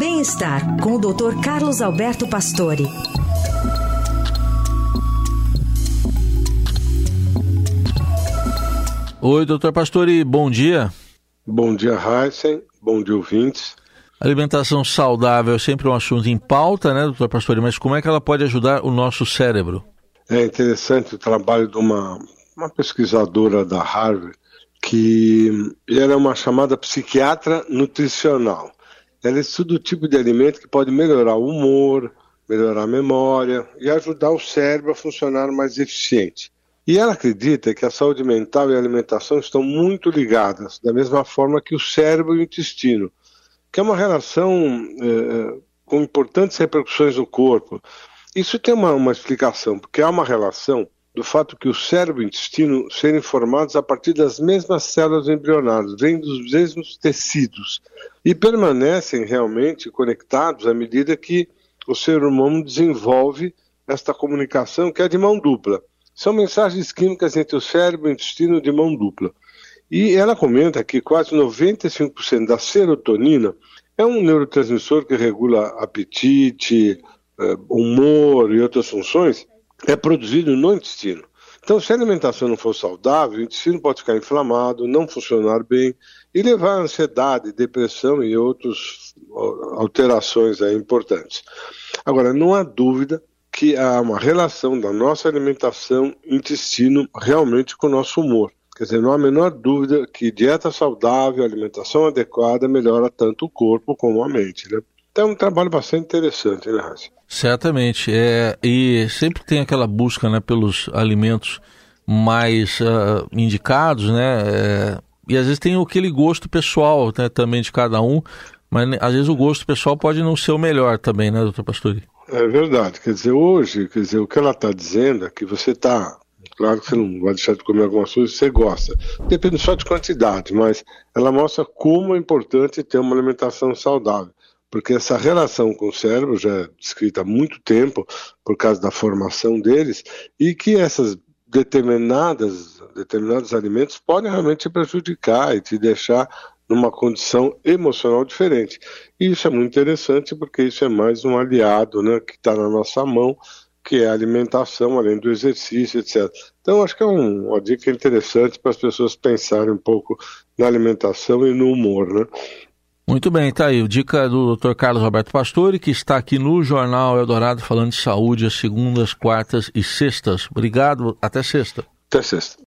Bem-estar com o Dr. Carlos Alberto Pastore. Oi, doutor Pastore, bom dia. Bom dia, Heisen. Bom dia, ouvintes. Alimentação saudável é sempre um assunto em pauta, né, doutor Pastore? Mas como é que ela pode ajudar o nosso cérebro? É interessante o trabalho de uma, uma pesquisadora da Harvard, que era uma chamada psiquiatra nutricional. Ela estuda o tipo de alimento que pode melhorar o humor, melhorar a memória e ajudar o cérebro a funcionar mais eficiente. E ela acredita que a saúde mental e a alimentação estão muito ligadas, da mesma forma que o cérebro e o intestino, que é uma relação é, com importantes repercussões no corpo. Isso tem uma, uma explicação, porque há uma relação do fato que o cérebro e o intestino serem formados a partir das mesmas células embrionárias, vêm dos mesmos tecidos e permanecem realmente conectados à medida que o ser humano desenvolve esta comunicação que é de mão dupla. São mensagens químicas entre o cérebro e o intestino de mão dupla. E ela comenta que quase 95% da serotonina é um neurotransmissor que regula apetite, eh, humor e outras funções, é produzido no intestino. Então, se a alimentação não for saudável, o intestino pode ficar inflamado, não funcionar bem e levar a ansiedade, depressão e outras alterações importantes. Agora, não há dúvida que há uma relação da nossa alimentação intestino realmente com o nosso humor. Quer dizer, não há a menor dúvida que dieta saudável, alimentação adequada melhora tanto o corpo como a mente. Né? Então é um trabalho bastante interessante, né, Raça? Certamente. É, e sempre tem aquela busca né, pelos alimentos mais uh, indicados, né? É, e às vezes tem aquele gosto pessoal né, também de cada um, mas às vezes o gosto pessoal pode não ser o melhor também, né, doutor Pastori? É verdade. Quer dizer, hoje, quer dizer, o que ela está dizendo é que você está. Claro que você não vai deixar de comer algumas coisas que você gosta. Depende só de quantidade, mas ela mostra como é importante ter uma alimentação saudável. Porque essa relação com o cérebro já é descrita há muito tempo, por causa da formação deles, e que essas determinadas, determinados alimentos podem realmente te prejudicar e te deixar numa condição emocional diferente. E isso é muito interessante porque isso é mais um aliado né, que está na nossa mão, que é a alimentação, além do exercício, etc. Então, acho que é um, uma dica interessante para as pessoas pensarem um pouco na alimentação e no humor. Né? Muito bem, tá aí. Dica do Dr. Carlos Roberto Pastore, que está aqui no Jornal Eldorado falando de saúde às segundas, quartas e sextas. Obrigado, até sexta. Até sexta.